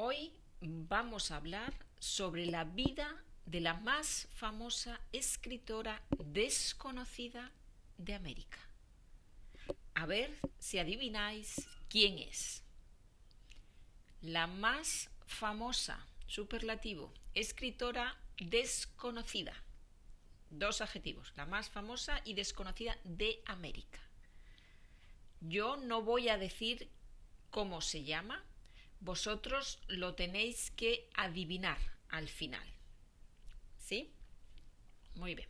Hoy vamos a hablar sobre la vida de la más famosa escritora desconocida de América. A ver si adivináis quién es. La más famosa, superlativo, escritora desconocida. Dos adjetivos, la más famosa y desconocida de América. Yo no voy a decir cómo se llama, vosotros lo tenéis que adivinar al final. ¿Sí? Muy bien.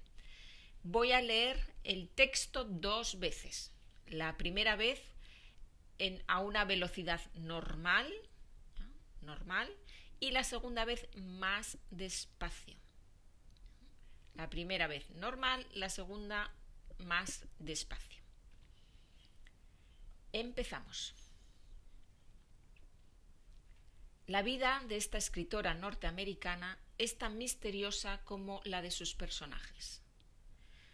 Voy a leer el texto dos veces. La primera vez a una velocidad normal, normal, y la segunda vez más despacio. La primera vez normal, la segunda más despacio. Empezamos. La vida de esta escritora norteamericana es tan misteriosa como la de sus personajes.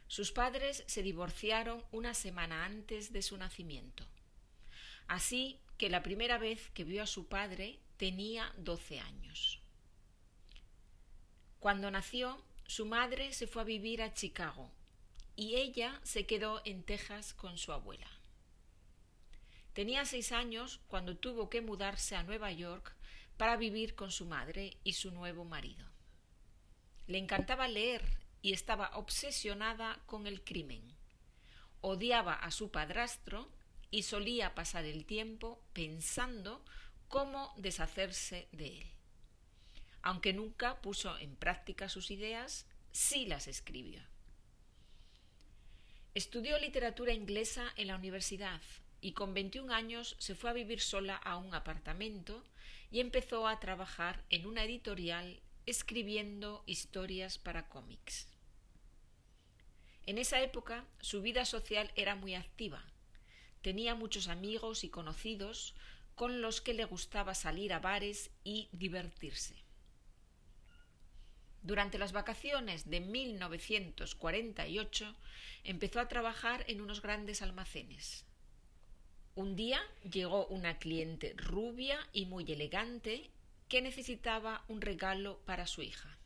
Sus padres se divorciaron una semana antes de su nacimiento. Así que la primera vez que vio a su padre tenía doce años. Cuando nació, su madre se fue a vivir a Chicago y ella se quedó en Texas con su abuela. Tenía seis años cuando tuvo que mudarse a Nueva York para vivir con su madre y su nuevo marido. Le encantaba leer y estaba obsesionada con el crimen. Odiaba a su padrastro y solía pasar el tiempo pensando cómo deshacerse de él. Aunque nunca puso en práctica sus ideas, sí las escribió. Estudió literatura inglesa en la universidad y con 21 años se fue a vivir sola a un apartamento y empezó a trabajar en una editorial escribiendo historias para cómics. En esa época su vida social era muy activa. Tenía muchos amigos y conocidos con los que le gustaba salir a bares y divertirse. Durante las vacaciones de 1948 empezó a trabajar en unos grandes almacenes. Un día llegó una cliente rubia y muy elegante que necesitaba un regalo para su hija.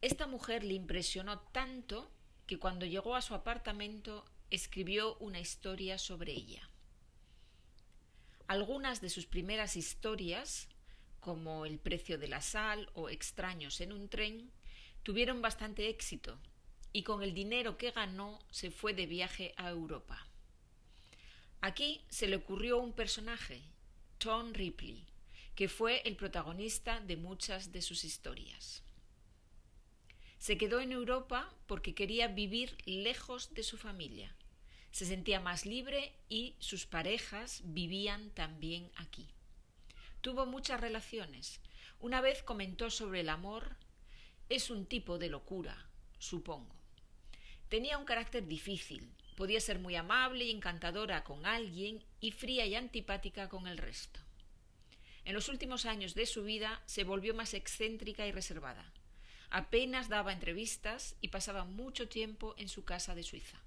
Esta mujer le impresionó tanto que cuando llegó a su apartamento escribió una historia sobre ella. Algunas de sus primeras historias, como El precio de la sal o Extraños en un tren, tuvieron bastante éxito y con el dinero que ganó se fue de viaje a Europa. Aquí se le ocurrió un personaje, Tom Ripley, que fue el protagonista de muchas de sus historias. Se quedó en Europa porque quería vivir lejos de su familia. Se sentía más libre y sus parejas vivían también aquí. Tuvo muchas relaciones. Una vez comentó sobre el amor es un tipo de locura, supongo. Tenía un carácter difícil, Podía ser muy amable y encantadora con alguien y fría y antipática con el resto. En los últimos años de su vida se volvió más excéntrica y reservada. Apenas daba entrevistas y pasaba mucho tiempo en su casa de Suiza.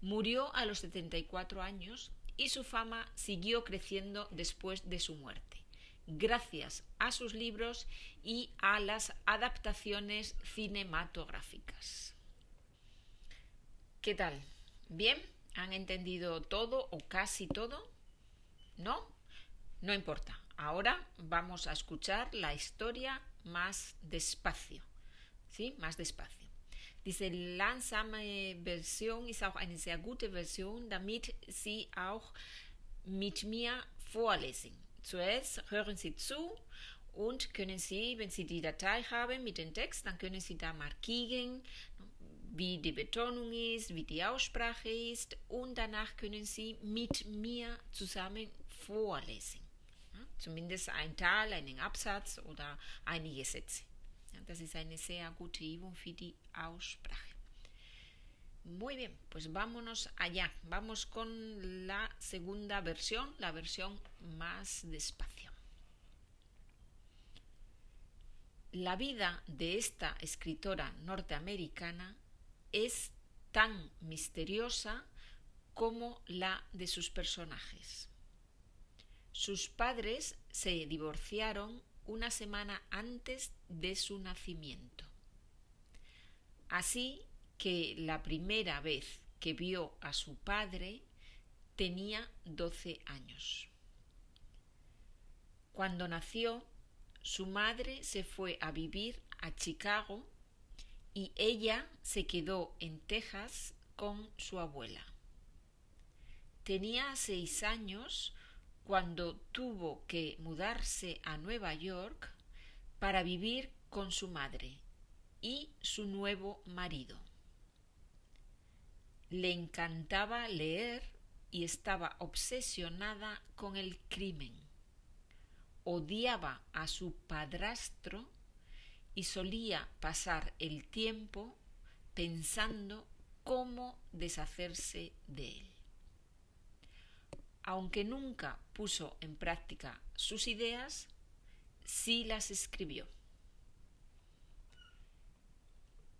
Murió a los 74 años y su fama siguió creciendo después de su muerte, gracias a sus libros y a las adaptaciones cinematográficas. ¿Qué tal? ¿Bien? ¿Han entendido todo o casi todo? ¿No? No importa. Ahora vamos a escuchar la historia más despacio. ¿Sí? Más despacio. Diese langsame Version ist auch eine sehr gute Version, damit Sie auch mit mir vorlesen. Zuerst hören Sie zu und können Sie, wenn Sie die Datei haben mit dem Text, dann können Sie da markieren, wie die Betonung ist, wie die Aussprache ist und danach können Sie mit mir zusammen vorlesen. Ja, zumindest ein Teil, einen Absatz oder einige Sätze. Ja, das ist eine sehr gute Übung für die Aussprache. Muy bien, pues vámonos allá. Vamos con la segunda versión, la versión más despacio. La vida de esta escritora norteamericana es tan misteriosa como la de sus personajes. Sus padres se divorciaron una semana antes de su nacimiento. Así que la primera vez que vio a su padre tenía doce años. Cuando nació, su madre se fue a vivir a Chicago y ella se quedó en Texas con su abuela. Tenía seis años cuando tuvo que mudarse a Nueva York para vivir con su madre y su nuevo marido. Le encantaba leer y estaba obsesionada con el crimen. Odiaba a su padrastro y solía pasar el tiempo pensando cómo deshacerse de él aunque nunca puso en práctica sus ideas, sí las escribió.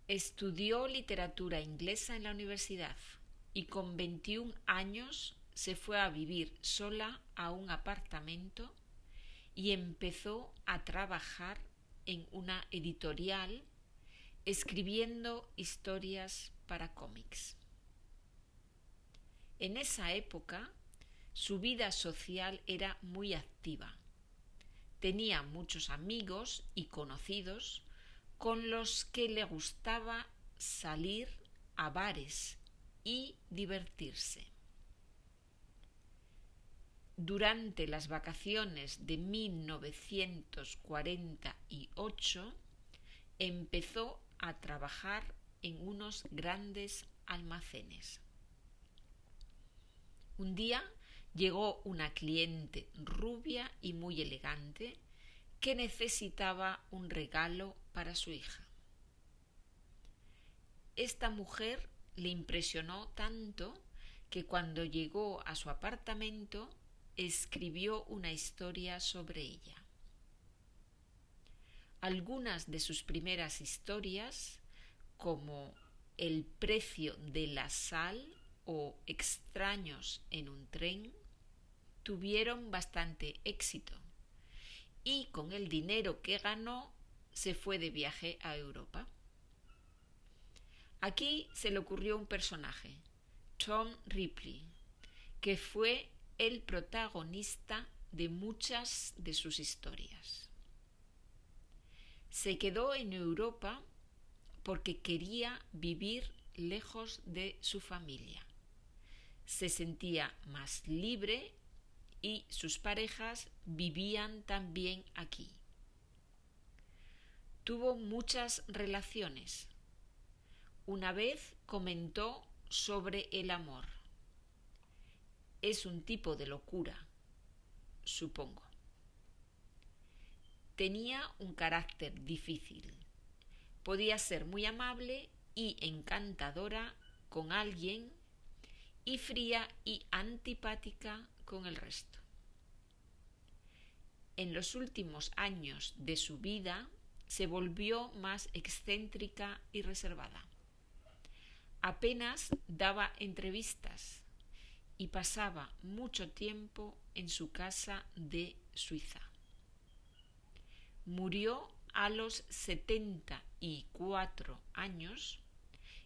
Estudió literatura inglesa en la universidad y con 21 años se fue a vivir sola a un apartamento y empezó a trabajar en una editorial escribiendo historias para cómics. En esa época su vida social era muy activa. Tenía muchos amigos y conocidos con los que le gustaba salir a bares y divertirse. Durante las vacaciones de 1948 empezó a trabajar en unos grandes almacenes. Un día llegó una cliente rubia y muy elegante que necesitaba un regalo para su hija. Esta mujer le impresionó tanto que cuando llegó a su apartamento escribió una historia sobre ella. Algunas de sus primeras historias, como El precio de la sal o Extraños en un tren, tuvieron bastante éxito y con el dinero que ganó se fue de viaje a Europa. Aquí se le ocurrió un personaje, Tom Ripley, que fue el protagonista de muchas de sus historias. Se quedó en Europa porque quería vivir lejos de su familia. Se sentía más libre y sus parejas vivían también aquí. Tuvo muchas relaciones. Una vez comentó sobre el amor. Es un tipo de locura, supongo. Tenía un carácter difícil. Podía ser muy amable y encantadora con alguien y fría y antipática con el resto. En los últimos años de su vida se volvió más excéntrica y reservada. Apenas daba entrevistas y pasaba mucho tiempo en su casa de Suiza. Murió a los 74 años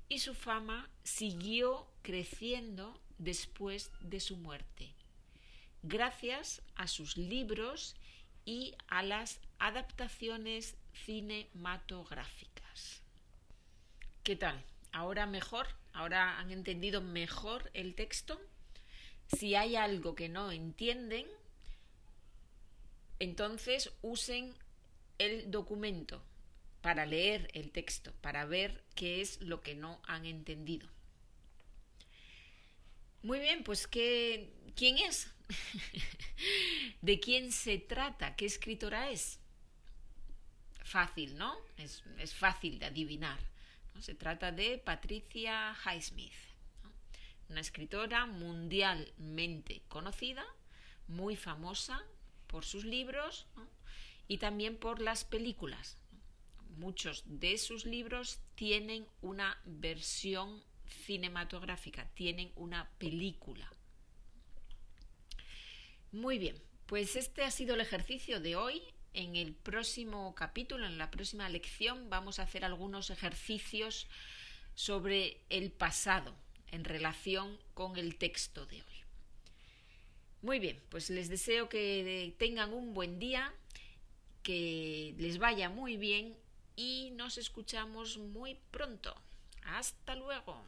y su fama siguió creciendo después de su muerte gracias a sus libros y a las adaptaciones cinematográficas. ¿Qué tal? ¿Ahora mejor? ¿Ahora han entendido mejor el texto? Si hay algo que no entienden, entonces usen el documento para leer el texto, para ver qué es lo que no han entendido. Muy bien, pues ¿qué, ¿quién es? ¿De quién se trata? ¿Qué escritora es? Fácil, ¿no? Es, fácil de adivinar. Se trata de Patricia Highsmith, una escritora mundialmente conocida, muy famosa por sus libros y también por las películas. Muchos de sus libros tienen una versión cinematográfica, tienen una película. Muy bien, Pues este ha sido el ejercicio de hoy. En el próximo capítulo, en la próxima lección, vamos a hacer algunos ejercicios sobre el pasado en relación con el texto de hoy. Muy bien, pues les deseo que tengan un buen día, que les vaya muy bien y nos escuchamos muy pronto. Hasta luego.